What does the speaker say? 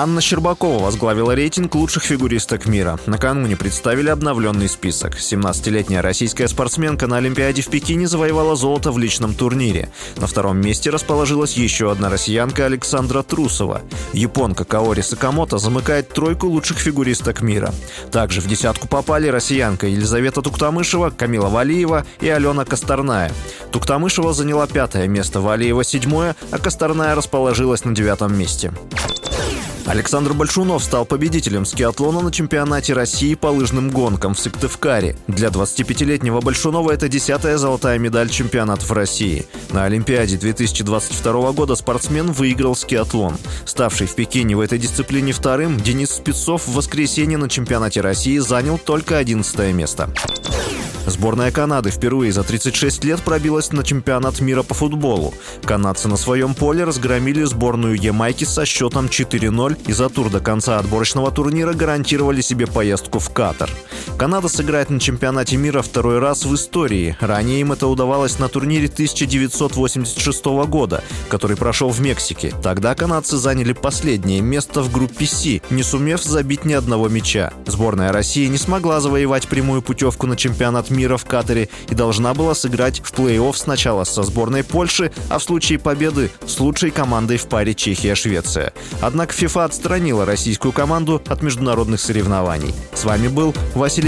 Анна Щербакова возглавила рейтинг лучших фигуристок мира. Накануне представили обновленный список. 17-летняя российская спортсменка на Олимпиаде в Пекине завоевала золото в личном турнире. На втором месте расположилась еще одна россиянка Александра Трусова. Японка Каори Сакамото замыкает тройку лучших фигуристок мира. Также в десятку попали россиянка Елизавета Туктамышева, Камила Валиева и Алена Косторная. Туктамышева заняла пятое место, Валиева седьмое, а Косторная расположилась на девятом месте. Александр Большунов стал победителем скиатлона на чемпионате России по лыжным гонкам в Сыктывкаре. Для 25-летнего Большунова это десятая золотая медаль чемпионатов России. На Олимпиаде 2022 года спортсмен выиграл скиатлон. Ставший в Пекине в этой дисциплине вторым, Денис Спецов в воскресенье на чемпионате России занял только 11 место. Сборная Канады впервые за 36 лет пробилась на чемпионат мира по футболу. Канадцы на своем поле разгромили сборную Ямайки со счетом 4-0 и за тур до конца отборочного турнира гарантировали себе поездку в Катар. Канада сыграет на чемпионате мира второй раз в истории. Ранее им это удавалось на турнире 1986 года, который прошел в Мексике. Тогда канадцы заняли последнее место в группе С, не сумев забить ни одного мяча. Сборная России не смогла завоевать прямую путевку на чемпионат мира в Катаре и должна была сыграть в плей-офф сначала со сборной Польши, а в случае победы с лучшей командой в паре Чехия-Швеция. Однако ФИФА отстранила российскую команду от международных соревнований. С вами был Василий